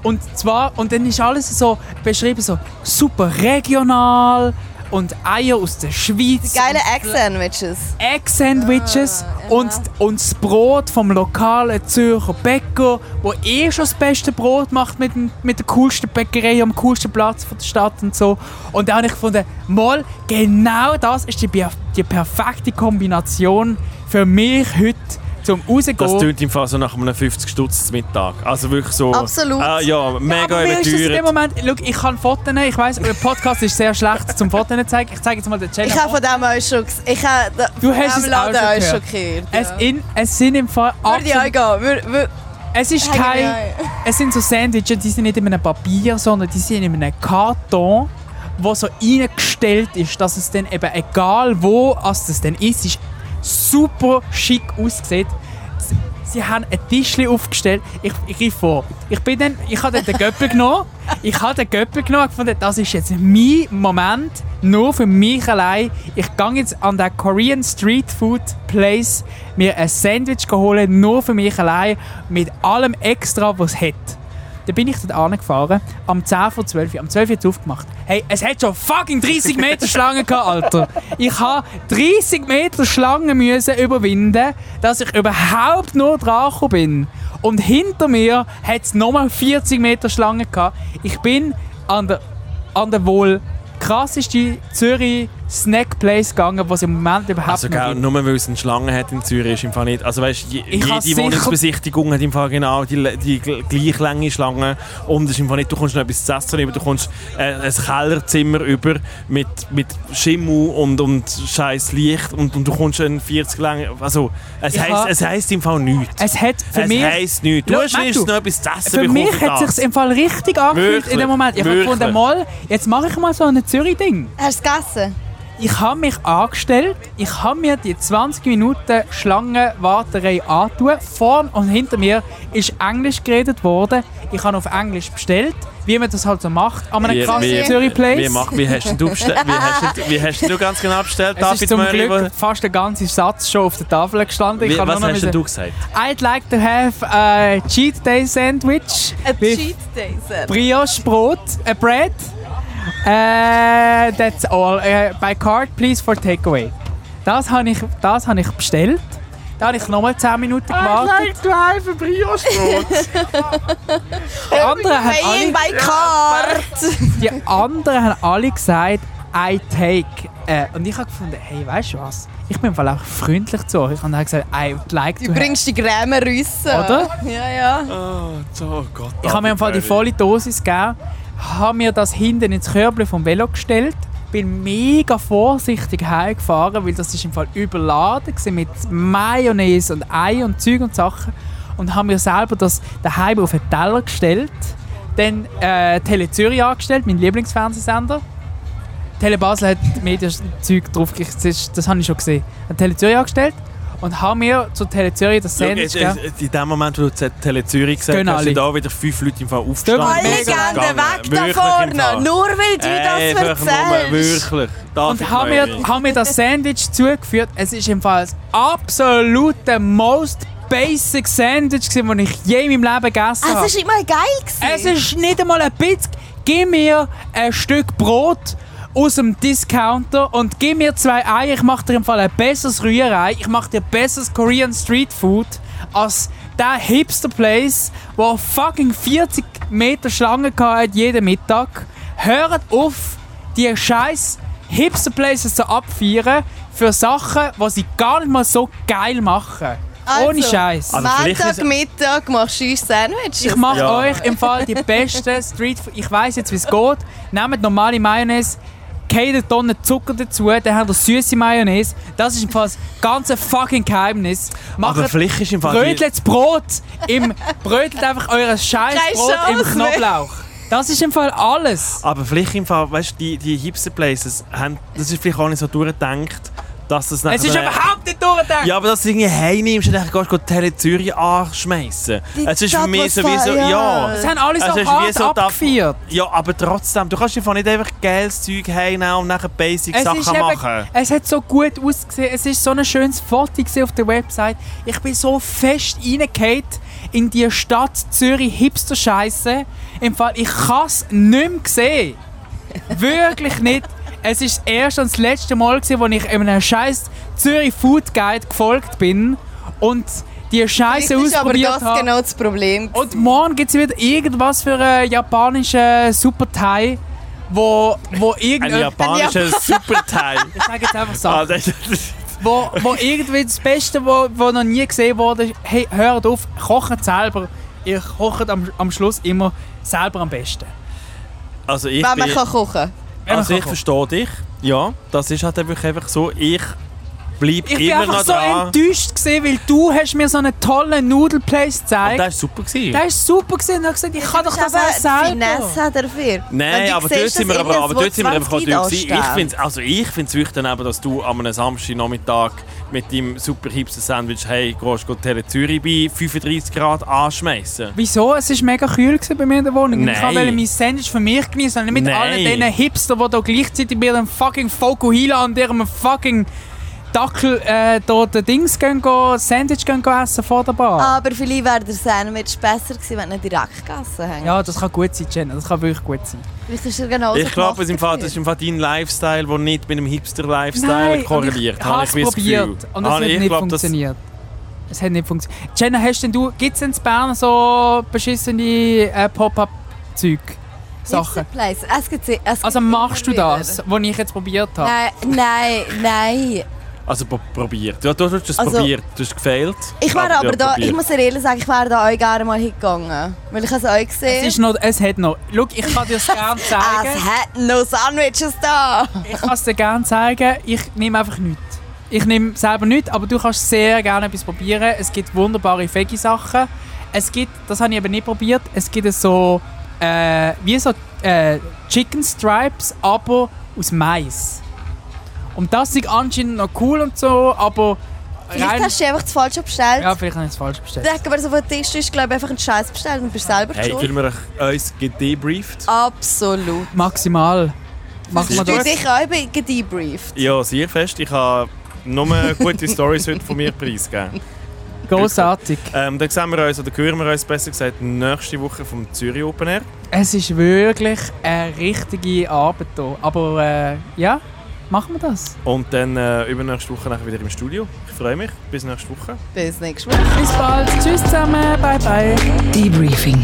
und zwar und dann ist alles so beschrieben so super regional und Eier aus der Schweiz. Geile Egg-Sandwiches. Egg-Sandwiches und, und das Brot vom lokalen Zürcher Bäcker, wo eh schon das beste Brot macht mit, dem- mit der coolsten Bäckerei am coolsten Platz von der Stadt und so. Und da habe ich gefunden, mal, genau das ist die, die perfekte Kombination für mich heute zum rausgehen. Das tönt im Fall so nach einem 50 Stutz zum Mittag. Also wirklich so... Absolut. Ah, ja, mega aber mir ist das in dem überteuert. Moment, schau, ich kann Fotos, ich weiss, der Podcast ist sehr schlecht zum Fotos zu zeigen. Ich zeige jetzt mal den Channel. Ich habe von dem auch schon Ich habe Du von hast dem es Laden auch schon schon gehört. es, ja. in, es sind im Fall Würde ich absolut auch gehen. Es ist kein. ein. Es sind so Sandwiches, die sind nicht in einem Papier, sondern die sind in einem Karton, wo so eingestellt ist, dass es dann eben egal wo als das dann ist, ist super schick aussieht. Sie- haben ein Tischchen aufgestellt. Ich, ich greife vor. Ich bin dann, ich habe den Göppel genommen. Ich habe den Göppel genommen und gefunden, das ist jetzt mein Moment, nur für mich allein. Ich gehe jetzt an den Korean Street Food Place mir ein Sandwich holen, nur für mich allein, mit allem Extra, was es hat. Dann bin ich dort angefahren, am 10 vor 12 Uhr. Am 12 Uhr hat es aufgemacht. Hey, es hat schon fucking 30 Meter Schlange gehabt, Alter. Ich habe 30 Meter Schlange müssen überwinden, dass ich überhaupt nur dran bin. Und hinter mir hat es nochmal 40 Meter Schlange gehabt. Ich bin an der, an der wohl krasseste Zürich Snack Place gegangen, was im Moment überhaupt Also gell, gibt. nur weil es eine Schlange hat in Zürich ist im Fall nicht. Also weißt, je, Ich jede Wohnungsbesichtigung hat im Fall genau die, die gl- gleich lange Schlange. Und es ist im Fall nicht, du kommst noch etwas zu essen über, du kommst äh, ein Kellerzimmer über mit, mit Schimmel und, und scheiß Licht und, und du kommst eine 40 lange. Also es Ich heisst, es heisst im Fall nichts. Es hat für es mich... heisst nichts. Du hast noch etwas zu essen Für mich hat das. es im Fall richtig angefühlt in dem Moment. Ich habe gefunden, mal, jetzt mache ich mal so ein Zürich-Ding. Hast du es gegessen? Ich habe mich angestellt, ich habe mir die 20 Minuten Schlangenwarterei angetan. Vorn und hinter mir ist Englisch geredet worden. Ich habe auf Englisch bestellt, wie man das halt so macht, an einem krassen Zürich Place. Wie, mach, wie hast du bestellt? Wie hast, wie hast du ganz genau bestellt, es ist David zum Möri? Glück fast der ganze Satz schon auf der Tafel gestanden. Wie, was nur noch hast müssen- du gesagt? I'd like to have a cheat day sandwich Ein with Cheat Day, Sir. brioche Brot, a bread. Uh, that's all. Uh, by card, please for takeaway. Das habe ich, das habe ich bestellt. Da habe ich nochmal 10 Minuten gewartet. to have a brioche Die anderen, haben alle, by card. die anderen haben alle gesagt, I take. Äh, und ich habe gefunden, hey, weißt du was? Ich bin im Fall auch freundlich zu euch. Und habe gesagt, I would like to Du have. bringst die Gräme Rüsse. Oder? Ja, ja. Oh, oh Gott. Ich habe mir im Fall die volle Dosis gegeben, habe mir das hinten ins Körbchen vom Velo gestellt, bin mega vorsichtig heimgefahren, weil das ist im Fall überladen mit Mayonnaise und Ei und Zeug und Sachen. Und habe mir selber das daheim auf den Teller gestellt, dann äh, Tele Zürich angestellt, mein Lieblingsfernsehsender. Tele Basel hat Medienzeug drauf, das, das habe ich schon gesehen. Tele Zürich angestellt und habe mir zu Tele Zürich das Schau, Sandwich gegeben. jetzt, in dem Moment, wo du Z- Tele Zürich gesagt hast, alle. sind da wieder fünf Leute im Fall aufgestanden. Alle gehen weg da vorne. Nur weil du das Einfach nur, erzählst. wirklich. David Und haben mir, Möri. haben mir das Sandwich zugeführt. Es ist im Fall das absolute most basic Sandwich, das ich je in meinem Leben gegessen habe. Es war immer geil. gewesen. Es ist nicht einmal ein bisschen. Gib mir ein Stück Brot aus dem Discounter und gib mir zwei Eier. Ich mache dir im Fall ein besseres Rührei. Ich mache dir besseres Korean Street Food als der Hipster Place, wo fucking 40 Meter Schlange hatte jeden Mittag. Hört auf, die scheiß Hipster Places zu abfeiern für Sachen, die sie gar nicht mal so geil machen. Ohne Also, Scheiß. Also ist- Montagmittag machst du uns Sandwiches. Ich mache Ja. euch im Fall die beste Street Food. Ich weiß jetzt, wie es geht. Nehmt normale Mayonnaise. Keine Tonne Zucker dazu, dann habt ihr süße Mayonnaise. Das ist im Fall das ganze fucking Geheimnis. Aber Macht vielleicht ist im Fall... Brötelt das Brot im... Brötelt einfach euer scheiß Brot im. Knoblauch. Das ist im Fall alles. Aber vielleicht im Fall, weißt du, die, die Hipster-Places, haben, das ist vielleicht auch nicht so durchgedacht, dass das Es ist überhaupt nicht durchgedacht. Ja, aber dass du irgendwie heimnimmst und dann gehst du Tele Zürich anschmeißen. Es ist für mich sowieso... Ja. ja. Es haben alle so Es ist wie hart so da- abgefeiert. ja, aber trotzdem, du kannst einfach nicht einfach geiles Zeug heimnehmen und nachher basic Es, Sachen ist eben, machen. es hat so gut ausgesehen. Es ist so ein schönes Foto auf der Website. Ich bin so fest reingefallen in die Stadt Zürich Hipster-Scheiße. Im Fall, ich kann es nicht mehr sehen. Wirklich nicht. Es ist das erste und das letzte Mal, gewesen, wo ich einem scheiß Zürich Food Guide gefolgt bin und die Scheiße ist aber ausprobiert das habe. genau das Problem. Und morgen gibt es wieder irgendwas für einen japanischen Super-Thai, wo, wo Ein irgendein... japanischer Superteil. <laughs> Ich sage jetzt einfach Sachen. wo, wo irgendwie das Beste, wo, wo noch nie gesehen wurde, hey, hört auf, kocht selber. Ihr kocht am, am Schluss immer selber am besten. also ich wenn man bin, kann kochen also ich verstehe dich. Ja, das ist halt einfach so. Ich bleibe ich bin immer einfach noch so dran. enttäuscht gewesen, weil du hast mir so einen tollen Nudelplace Und gezeigt. das war super. Gewesen. Der ist super gewesen. Und ich habe gesagt, ich kann doch das auch Finesse selber. hat dafür. Nein, aber dort sind wir, aber, aber dort sind wir einfach durch. gewesen. 20 Ich finde also ich find's wichtig, dann eben, dass du an einem Samstagnachmittag mit deinem super hipster Sandwich hey, gehst du Tele Zürich bei 35 Grad anschmeißen. Wieso? Es war mega kühl gewesen bei mir in der Wohnung. Nein. Ich wollte mein Sandwich für mich genießen und nicht mit Nein. allen diesen Hipster, die da gleichzeitig bei ihrem fucking Fokuhila und ihrem fucking Dackel äh, da den Dings gehen, go, Sandwich gehen, go essen vor der Bar. Aber vielleicht wäre der Sandwich besser gewesen, wenn er direkt gegessen hätte. Ja, das kann gut sein, Jenna. Das kann wirklich gut sein. Genau Ich glaube, im Fall, das ist im Fall dein Lifestyle, der nicht mit dem Hipster-Lifestyle korreliert. Ich Habe ich probiert Gefühl. und es hat ich nicht glaub, das- funktioniert. Es hat nicht funktioniert. Jenna, hast denn du, gibt es in Bern so beschissene äh, Pop-Up-Zeug? Sachen? Es gibt, es gibt Also machst du das, was ich jetzt probiert habe? Nein, nein, nein. Also pro- probiert. Ja, du hast es Also- probiert. Du hast gefailt. Ich wäre aber da, ich probiert. muss dir ehrlich sagen, ich wäre da euch gerne mal hingegangen. Weil ich es euch gesehen Es, ist noch, es hat noch. Schau, ich kann dir es <laughs> gerne Es zeigen. hat noch Sandwiches da. Ich kann es dir gerne zeigen. Ich nehme einfach nichts. Ich nehme selber nichts, aber du kannst sehr gerne etwas probieren. Es gibt wunderbare Veggie-Sachen. Es gibt, das habe ich eben nicht probiert, es gibt so, äh, wie so äh, Chicken Stripes, aber aus Mais. Und das ist anscheinend noch cool und so, aber Vielleicht hast du einfach das Falsche bestellt. Ja, vielleicht habe ich es falsch bestellt. Ich denke, wer so den Tisch ist, glaube ich, einfach einen Scheiß bestellt und bist selber Hey, schuld. fühlen wir uns gedebrieft? Absolut. Maximal. Machen wir Du das. dich auch gedebrieft. Ja, sehr fest. Ich habe nur gute Stories heute von mir preisgegeben. Großartig. Ähm, dann sehen wir uns, oder hören wir uns besser gesagt, nächste Woche vom Zürich Open Air. Es ist wirklich eine richtige Arbeit hier. Aber äh, ja, machen wir das. Und dann äh, übernächste Woche nachher wieder im Studio. Ich freue mich. Bis nächste Woche. Bis nächstes Mal. Bis bald. Tschüss zusammen. Bye bye. Debriefing.